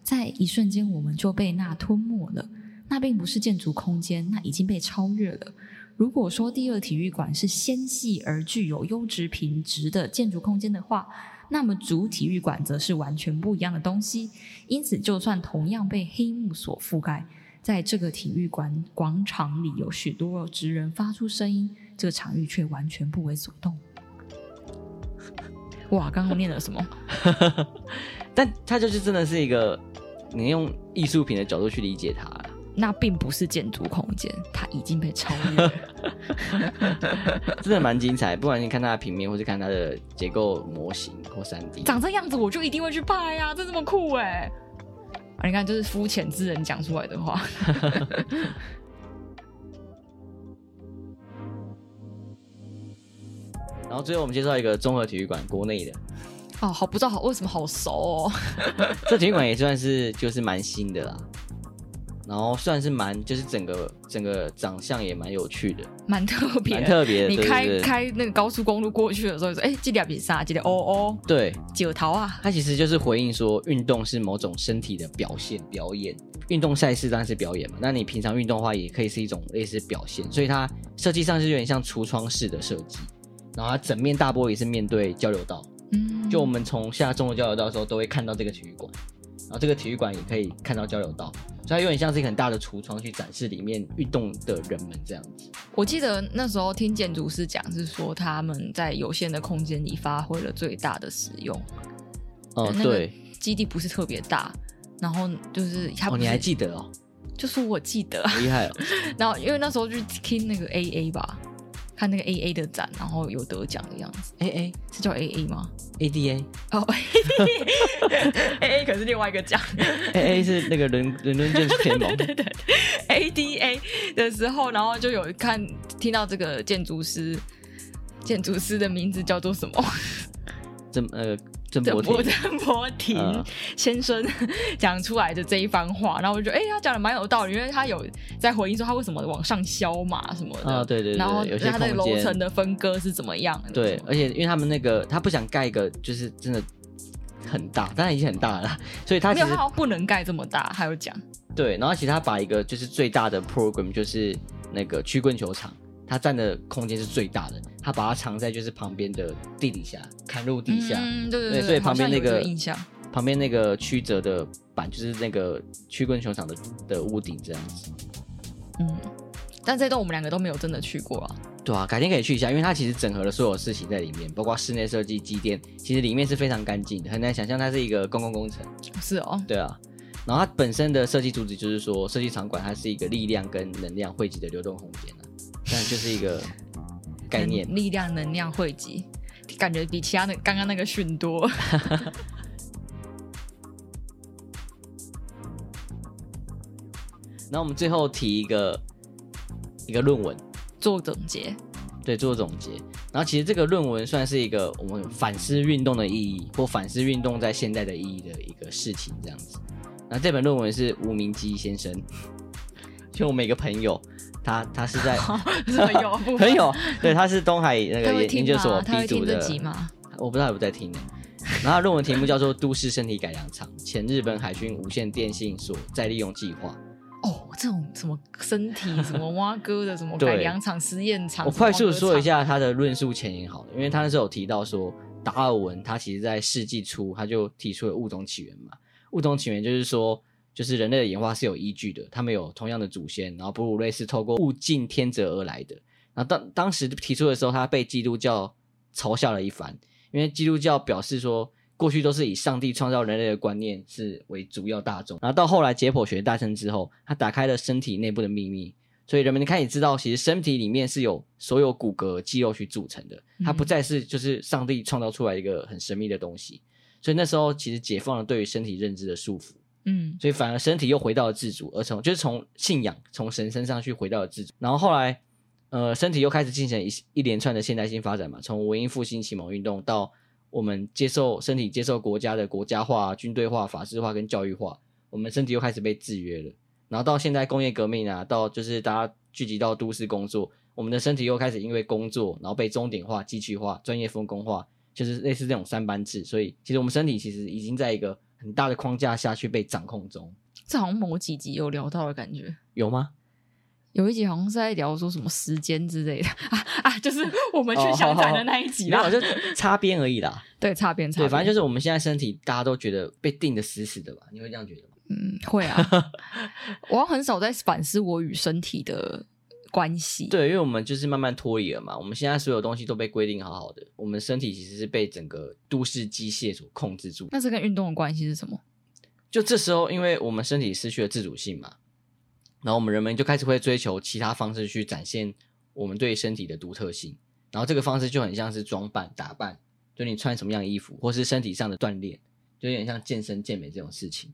在一瞬间我们就被那吞没了。那并不是建筑空间，那已经被超越了。如果说第二体育馆是纤细而具有优质品质的建筑空间的话，那么主体育馆则是完全不一样的东西。因此，就算同样被黑幕所覆盖。在这个体育馆广场里，有许多职人发出声音，这个场域却完全不为所动。哇，刚刚念了什么？但它就是真的是一个，你用艺术品的角度去理解它，那并不是建筑空间，它已经被超越了。真的蛮精彩，不管你看它的平面，或是看它的结构模型或三 D，长这样子我就一定会去拍呀、啊，这这么酷哎！啊、你看，就是肤浅之人讲出来的话。然后最后我们介绍一个综合体育馆，国内的。哦，好，不知道好为什么好熟哦。这体育馆也算是就是蛮新的啦。然后算是蛮，就是整个整个长相也蛮有趣的，蛮特别，蛮特别的。你开对对对开那个高速公路过去的时候，说：“哎，这里比啥？这里哦哦。”对，九桃啊。它其实就是回应说，运动是某种身体的表现、表演。运动赛事当然是表演嘛，那你平常运动的话，也可以是一种类似表现。所以它设计上是有点像橱窗式的设计，然后它整面大玻璃是面对交流道。嗯，就我们从下中国交流道的时候，都会看到这个体育馆。然后这个体育馆也可以看到交流道，所以它有点像是一个很大的橱窗，去展示里面运动的人们这样子。我记得那时候听建筑师讲，是说他们在有限的空间里发挥了最大的使用。哦，对，基地不是特别大，然后就是他。哦，你还记得哦？就是我记得，厉害哦。然后因为那时候就听那个 AA 吧。看那个 A A 的展，然后有得奖的样子。A A 是叫 A A 吗？A D A 哦，A A 可是另外一个奖。A A 是那个伦伦敦建筑联盟。对对对，A D A 的时候，然后就有看听到这个建筑师，建筑师的名字叫做什么？这呃。郑伯廷，郑伯廷先生 讲出来的这一番话，然后我就觉得，哎、欸，他讲的蛮有道理，因为他有在回应说他为什么往上削嘛什么的，啊，对对对，然后有些他的楼层的分割是怎么样的？对，而且因为他们那个他不想盖一个就是真的很大，当然已经很大了，所以他其实没有他不能盖这么大，还有讲。对，然后其实他把一个就是最大的 program 就是那个曲棍球场，他占的空间是最大的。他把它藏在就是旁边的地底下，砍入地下，嗯、对对对，对，所以旁边那个印象，旁边那个曲折的板就是那个曲棍球场的的屋顶这样子。嗯，但这栋我们两个都没有真的去过啊。对啊，改天可以去一下，因为它其实整合了所有事情在里面，包括室内设计、机电，其实里面是非常干净的，很难想象它是一个公共工程。是哦，对啊，然后它本身的设计主旨就是说，设计场馆它是一个力量跟能量汇集的流动空间啊，但就是一个概念，力量能量汇集，感觉比其他的刚刚那个逊多。那我们最后提一个一个论文。做总结，对，做总结。然后其实这个论文算是一个我们反思运动的意义，或反思运动在现在的意义的一个事情，这样子。那这本论文是吴明基先生，就我们一个朋友，他他是在朋友朋友，对，他是东海那个研究所 B 组的，我不知道有没有在听。呢。然后论文题目叫做《都市身体改良场前日本海军无线电信所再利用计划》。哦，这种什么身体什么挖哥的什么改良场实验场，我快速说一下他的论述前言好了，因为他那时候有提到说，达尔文他其实在世纪初他就提出了物种起源嘛，物种起源就是说，就是人类的演化是有依据的，他们有同样的祖先，然后哺乳类是透过物竞天择而来的。然后当当时提出的时候，他被基督教嘲笑了一番，因为基督教表示说。过去都是以上帝创造人类的观念是为主要大众，然后到后来解剖学诞生之后，他打开了身体内部的秘密，所以人们开始知道，其实身体里面是有所有骨骼、肌肉去组成的，它不再是就是上帝创造出来一个很神秘的东西。所以那时候其实解放了对于身体认知的束缚，嗯，所以反而身体又回到了自主，而从就是从信仰从神身上去回到了自主。然后后来，呃，身体又开始进行一一连串的现代性发展嘛，从文艺复兴、启蒙运动到。我们接受身体接受国家的国家化、军队化、法制化跟教育化，我们身体又开始被制约了。然后到现在工业革命啊，到就是大家聚集到都市工作，我们的身体又开始因为工作，然后被钟点化、机器化、专业分工化，就是类似这种三班制。所以其实我们身体其实已经在一个很大的框架下去被掌控中。这好像某几集有聊到的感觉，有吗？有一集好像是在聊说什么时间之类的 啊啊，就是 我们去相反的那一集啦，哦、就擦边而已啦。对，擦边擦边。对，反正就是我们现在身体大家都觉得被定的死死的吧？你会这样觉得吗？嗯，会啊。我很少在反思我与身体的关系。对，因为我们就是慢慢脱离了嘛。我们现在所有东西都被规定好好的，我们身体其实是被整个都市机械所控制住。那这跟运动的关系是什么？就这时候，因为我们身体失去了自主性嘛。然后我们人们就开始会追求其他方式去展现我们对身体的独特性，然后这个方式就很像是装扮打扮，就你穿什么样的衣服，或是身体上的锻炼，就有点像健身健美这种事情。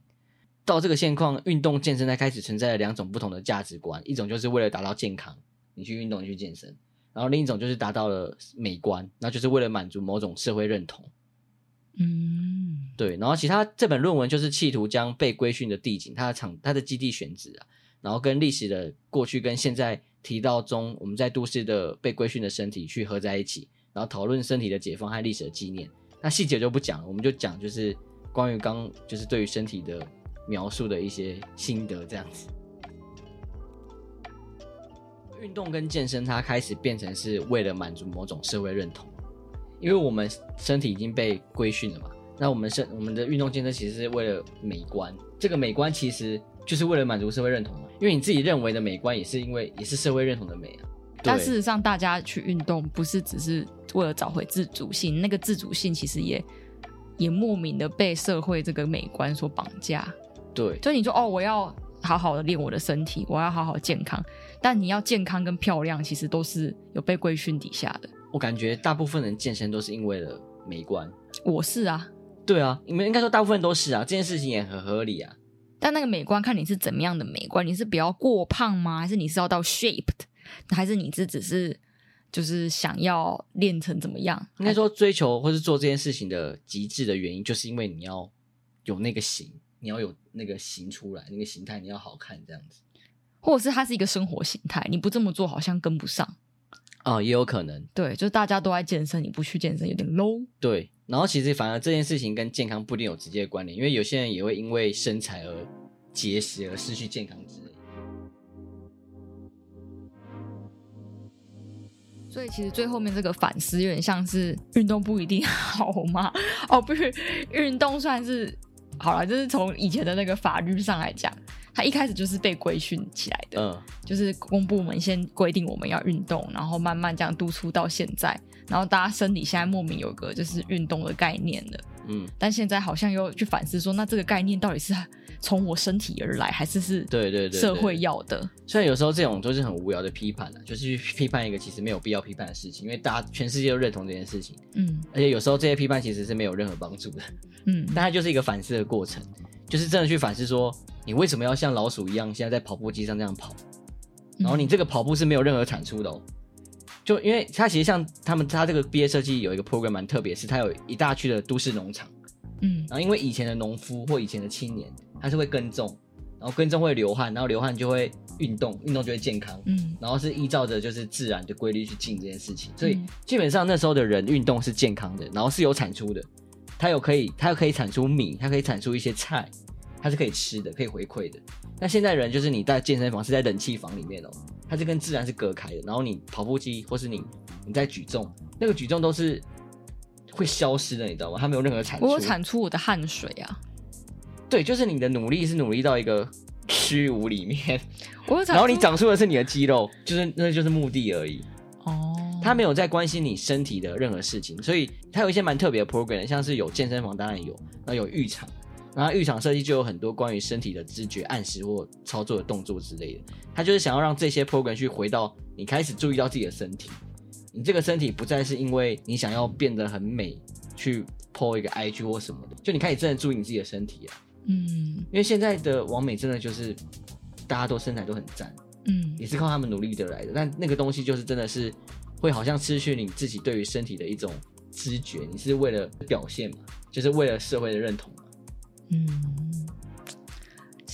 到这个现况，运动健身才开始存在了两种不同的价值观，一种就是为了达到健康，你去运动，你去健身；然后另一种就是达到了美观，那就是为了满足某种社会认同。嗯，对。然后其他这本论文就是企图将被规训的地景，它的场，它的基地选址啊。然后跟历史的过去跟现在提到中，我们在都市的被规训的身体去合在一起，然后讨论身体的解放和历史的纪念。那细节就不讲了，我们就讲就是关于刚就是对于身体的描述的一些心得这样子。运动跟健身，它开始变成是为了满足某种社会认同，因为我们身体已经被规训了嘛。那我们身我们的运动健身其实是为了美观，这个美观其实。就是为了满足社会认同嘛，因为你自己认为的美观，也是因为也是社会认同的美啊。但事实上，大家去运动不是只是为了找回自主性，那个自主性其实也也莫名的被社会这个美观所绑架。对，所以你说哦，我要好好的练我的身体，我要好好健康，但你要健康跟漂亮，其实都是有被规训底下的。我感觉大部分人健身都是因为了美观。我是啊，对啊，你们应该说大部分都是啊，这件事情也很合理啊。但那个美观，看你是怎么样的美观，你是比较过胖吗？还是你是要到 shaped？还是你是只是就是想要练成怎么样？应该说追求或是做这件事情的极致的原因，就是因为你要有那个型，你要有那个形出来，那个形态你要好看这样子，或者是它是一个生活形态，你不这么做好像跟不上啊、哦，也有可能。对，就是大家都在健身，你不去健身有点 low。对。然后其实反而这件事情跟健康不一定有直接的关联，因为有些人也会因为身材而节食而失去健康之类。所以其实最后面这个反思有点像是运动不一定 好吗？哦，不是，运动算是好了，就是从以前的那个法律上来讲，他一开始就是被规训起来的，嗯，就是公部门先规定我们要运动，然后慢慢这样督促到现在，然后大家身体现在莫名有个就是运动的概念了。嗯，但现在好像又去反思说，那这个概念到底是从我身体而来，还是是对对对社会要的？虽然有时候这种都是很无聊的批判了，就是去批判一个其实没有必要批判的事情，因为大家全世界都认同这件事情。嗯，而且有时候这些批判其实是没有任何帮助的。嗯，但它就是一个反思的过程，就是真的去反思说，你为什么要像老鼠一样现在在跑步机上这样跑？然后你这个跑步是没有任何产出的哦。就因为它其实像他们，它这个毕业设计有一个 program 蛮特别，是它有一大区的都市农场，嗯，然后因为以前的农夫或以前的青年，他是会耕种，然后耕种会流汗，然后流汗就会运动，运动就会健康，嗯，然后是依照着就是自然的规律去进这件事情，所以基本上那时候的人运动是健康的，然后是有产出的，他有可以，他又可以产出米，他可以产出一些菜，他是可以吃的，可以回馈的。那现在人就是你在健身房是在冷气房里面哦。它是跟自然是隔开的，然后你跑步机或是你你在举重，那个举重都是会消失的，你知道吗？它没有任何产出。我有产出我的汗水啊。对，就是你的努力是努力到一个虚无里面，我然后你长出的是你的肌肉，就是那就是目的而已。哦。他没有在关心你身体的任何事情，所以他有一些蛮特别的 program，像是有健身房当然有，然后有浴场。然后浴场设计就有很多关于身体的知觉、暗示或操作的动作之类的。他就是想要让这些 program 去回到你开始注意到自己的身体，你这个身体不再是因为你想要变得很美去 po 一个 IG 或什么的，就你开始真的注意你自己的身体啊。嗯，因为现在的完美真的就是大家都身材都很赞，嗯，也是靠他们努力得来的。但那个东西就是真的是会好像失去你自己对于身体的一种知觉，你是为了表现嘛，就是为了社会的认同。嗯，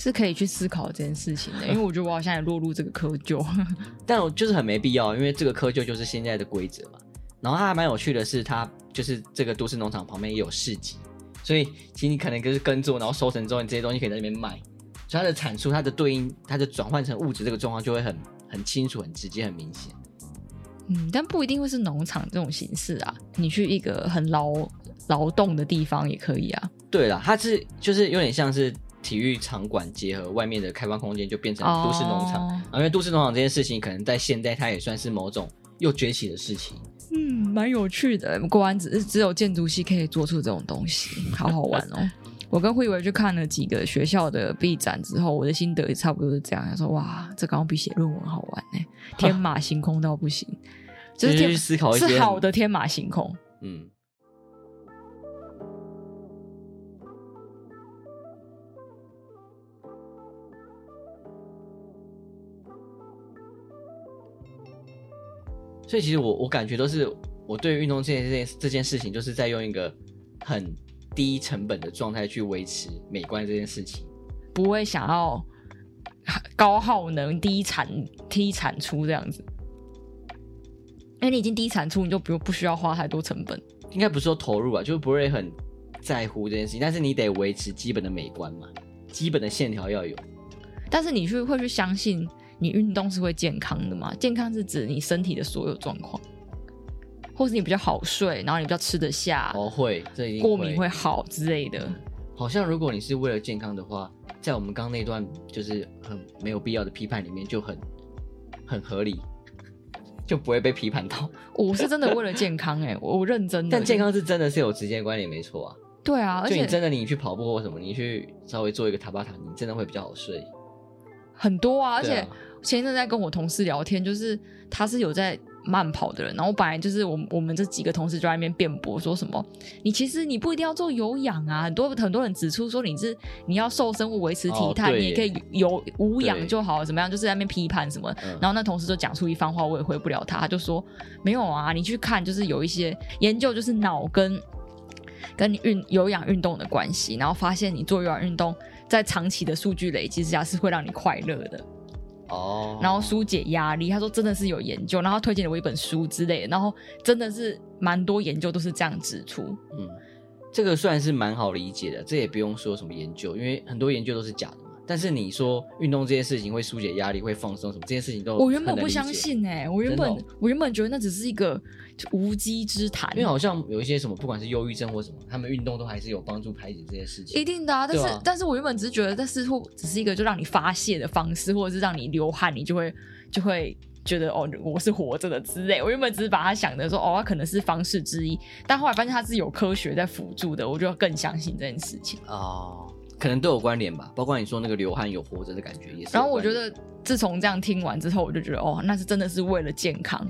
是可以去思考这件事情的，因为我觉得我好像也落入这个窠臼，但我就是很没必要，因为这个窠臼就是现在的规则嘛。然后它还蛮有趣的是，它就是这个都市农场旁边也有市集，所以其实你可能就是耕作，然后收成之后，你这些东西可以在那边卖，所以它的产出、它的对应、它的转换成物质这个状况就会很很清楚、很直接、很明显。嗯，但不一定会是农场这种形式啊，你去一个很劳劳动的地方也可以啊。对了，它是就是有点像是体育场馆结合外面的开放空间，就变成都市农场。Oh. 因为都市农场这件事情，可能在现代它也算是某种又崛起的事情。嗯，蛮有趣的。果然只只有建筑系可以做出这种东西，好好玩哦。我跟慧伟去看了几个学校的毕展之后，我的心得也差不多是这样。他说：“哇，这刚刚比写论文好玩呢，天马行空到不行。”就是去思考一些是好的天马行空。嗯。所以其实我我感觉都是我对运动这件这件这件事情，就是在用一个很低成本的状态去维持美观这件事情，不会想要高耗能、低产低产出这样子。因为你已经低产出，你就不不需要花太多成本。应该不是说投入吧，就是不会很在乎这件事情，但是你得维持基本的美观嘛，基本的线条要有。但是你去会去相信。你运动是会健康的吗？健康是指你身体的所有状况，或是你比较好睡，然后你比较吃得下，哦会，这一定过敏会好之类的。好像如果你是为了健康的话，在我们刚那段就是很没有必要的批判里面就很很合理，就不会被批判到。我是真的为了健康哎、欸，我认真的。但健康是真的是有直接关联，没错啊。对啊，而且就你真的你去跑步或什么，你去稍微做一个塔巴塔，你真的会比较好睡。很多啊，而且。前一阵在跟我同事聊天，就是他是有在慢跑的人，然后本来就是我们我们这几个同事就在那边辩驳说什么，你其实你不一定要做有氧啊，很多很多人指出说你是你要瘦身或维持体态，哦、你也可以有无氧就好，怎么样？就是在那边批判什么，然后那同事就讲出一番话，我也回不了他，他就说没有啊，你去看就是有一些研究，就是脑跟跟你运有氧运动的关系，然后发现你做有氧运动在长期的数据累积之下是会让你快乐的。哦，然后疏解压力，他说真的是有研究，然后推荐了我一本书之类的，然后真的是蛮多研究都是这样指出。嗯，这个算是蛮好理解的，这也不用说什么研究，因为很多研究都是假的嘛。但是你说运动这件事情会疏解压力、会放松什么，这件事情都我原本不相信哎、欸，我原本、哦、我原本觉得那只是一个无稽之谈，因为好像有一些什么，不管是忧郁症或什么，他们运动都还是有帮助排解这些事情。一定的啊，但是、啊、但是我原本只是觉得，这似乎只是一个就让你发泄的方式，或者是让你流汗，你就会就会觉得哦，我是活着的之类。我原本只是把它想的说哦，它可能是方式之一，但后来发现它是有科学在辅助的，我就更相信这件事情哦。可能都有关联吧，包括你说那个流汗有活着的感觉也是。然后我觉得，自从这样听完之后，我就觉得哦，那是真的是为了健康，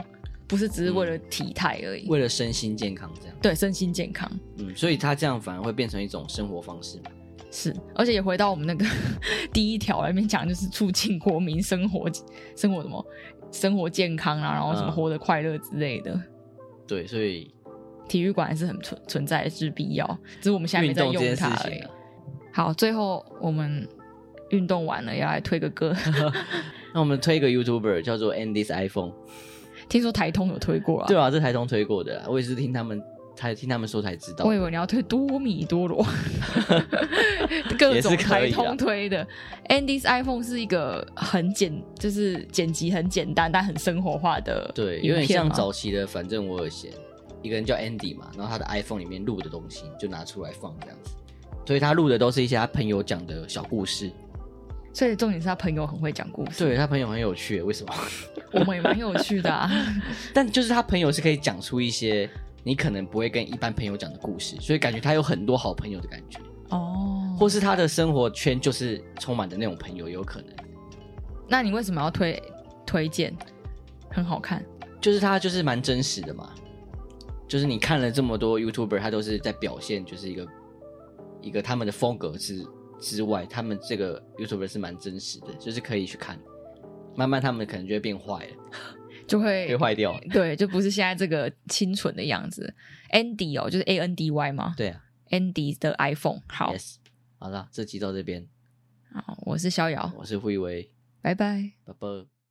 不是只是为了体态而已，嗯，为了身心健康这样。对，身心健康。嗯，所以他这样反而会变成一种生活方式嘛。是，而且也回到我们那个 第一条里面讲，就是促进国民生活，生活什么，生活健康啊，然后什么活得快乐之类的。嗯。对，所以体育馆还是很存存在的是必要，只是我们现在没在用它而已。好，最后我们运动完了，要来推个歌。那我们推一个 YouTuber 叫做 Andy's iPhone，听说台通有推过啊？对啊，这台通推过的，我也是听他们才听他们说才知道。我以为你要推多米多罗，各种台通推的。Andy's iPhone 是一个很简，就是剪辑很简单但很生活化的，对，有点像早期的。反正我有闲，一个人叫 Andy 嘛，然后他的 iPhone 里面录的东西就拿出来放这样子。所以他录的都是一些他朋友讲的小故事，所以重点是他朋友很会讲故事。对，他朋友很有趣，为什么？我们也蛮有趣的啊。但就是他朋友是可以讲出一些你可能不会跟一般朋友讲的故事，所以感觉他有很多好朋友的感觉哦。或是他的生活圈就是充满的那种朋友，有可能。那你为什么要推推荐？很好看，就是他就是蛮真实的嘛。就是你看了这么多 YouTuber，他都是在表现就是一个。一个他们的风格之之外，他们这个 YouTuber 是蛮真实的，就是可以去看。慢慢他们可能就会变坏了，就会会坏掉。对，就不是现在这个清纯的样子。Andy 哦，就是 A N D Y 吗？对啊，Andy 的 iPhone。好，yes. 好了，这集到这边。好，我是逍遥，我是辉威，拜拜，拜拜。